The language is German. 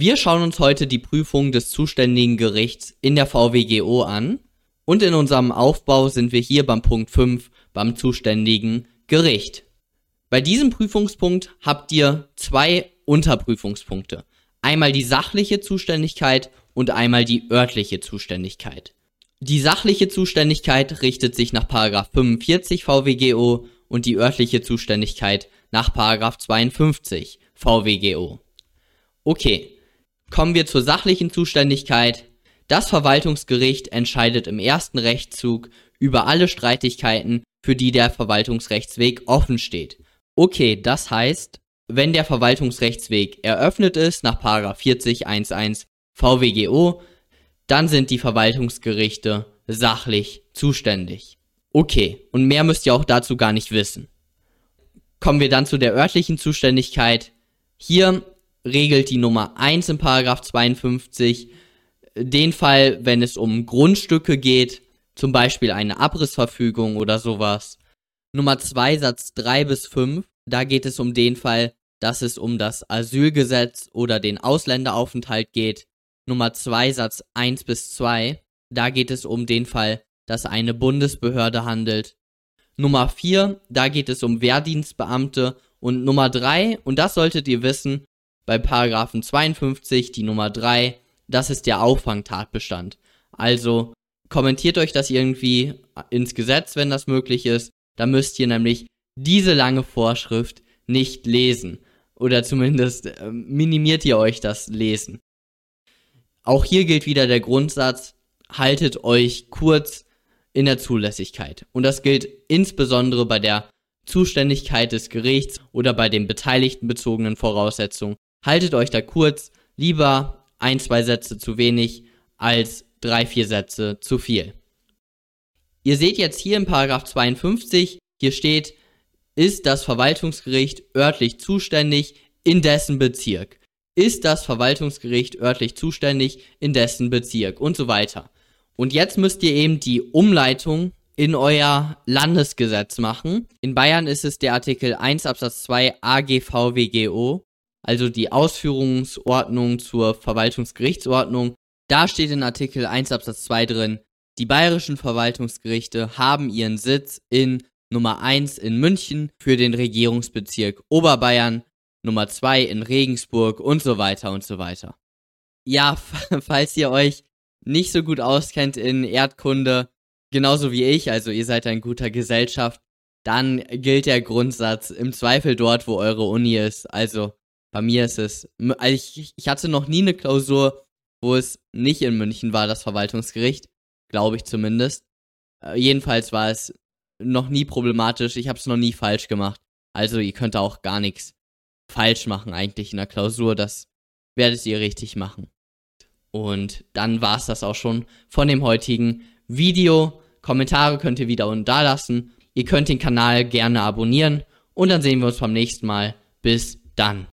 Wir schauen uns heute die Prüfung des zuständigen Gerichts in der VWGO an und in unserem Aufbau sind wir hier beim Punkt 5 beim zuständigen Gericht. Bei diesem Prüfungspunkt habt ihr zwei Unterprüfungspunkte. Einmal die sachliche Zuständigkeit und einmal die örtliche Zuständigkeit. Die sachliche Zuständigkeit richtet sich nach 45 VWGO und die örtliche Zuständigkeit nach 52 VWGO. Okay, kommen wir zur sachlichen Zuständigkeit. Das Verwaltungsgericht entscheidet im ersten Rechtszug über alle Streitigkeiten, für die der Verwaltungsrechtsweg offen steht. Okay, das heißt, wenn der Verwaltungsrechtsweg eröffnet ist nach 40.11 VWGO, dann sind die Verwaltungsgerichte sachlich zuständig. Okay, und mehr müsst ihr auch dazu gar nicht wissen. Kommen wir dann zu der örtlichen Zuständigkeit. Hier regelt die Nummer 1 in Paragraph 52 den Fall, wenn es um Grundstücke geht, zum Beispiel eine Abrissverfügung oder sowas. Nummer 2 Satz 3 bis 5, da geht es um den Fall, dass es um das Asylgesetz oder den Ausländeraufenthalt geht. Nummer 2 Satz 1 bis 2, da geht es um den Fall, dass eine Bundesbehörde handelt. Nummer 4, da geht es um Wehrdienstbeamte. Und Nummer 3, und das solltet ihr wissen, bei Paragraphen 52, die Nummer 3, das ist der Auffangtatbestand. Also kommentiert euch das irgendwie ins Gesetz, wenn das möglich ist. Da müsst ihr nämlich diese lange Vorschrift nicht lesen. Oder zumindest äh, minimiert ihr euch das Lesen. Auch hier gilt wieder der Grundsatz, haltet euch kurz in der Zulässigkeit. Und das gilt insbesondere bei der Zuständigkeit des Gerichts oder bei den beteiligten bezogenen Voraussetzungen. Haltet euch da kurz, lieber ein, zwei Sätze zu wenig als drei, vier Sätze zu viel. Ihr seht jetzt hier im Paragraph 52, hier steht, ist das Verwaltungsgericht örtlich zuständig in dessen Bezirk ist das Verwaltungsgericht örtlich zuständig in dessen Bezirk und so weiter. Und jetzt müsst ihr eben die Umleitung in euer Landesgesetz machen. In Bayern ist es der Artikel 1 Absatz 2 AGVWGO, also die Ausführungsordnung zur Verwaltungsgerichtsordnung. Da steht in Artikel 1 Absatz 2 drin, die bayerischen Verwaltungsgerichte haben ihren Sitz in Nummer 1 in München für den Regierungsbezirk Oberbayern Nummer 2 in Regensburg und so weiter und so weiter. Ja, falls ihr euch nicht so gut auskennt in Erdkunde, genauso wie ich, also ihr seid ein guter Gesellschaft, dann gilt der Grundsatz im Zweifel dort, wo eure Uni ist. Also bei mir ist es, also ich, ich hatte noch nie eine Klausur, wo es nicht in München war, das Verwaltungsgericht, glaube ich zumindest. Äh, jedenfalls war es noch nie problematisch, ich habe es noch nie falsch gemacht. Also ihr könnt auch gar nichts falsch machen eigentlich in der Klausur. Das werdet ihr richtig machen. Und dann war es das auch schon von dem heutigen Video. Kommentare könnt ihr wieder unten da lassen. Ihr könnt den Kanal gerne abonnieren. Und dann sehen wir uns beim nächsten Mal. Bis dann.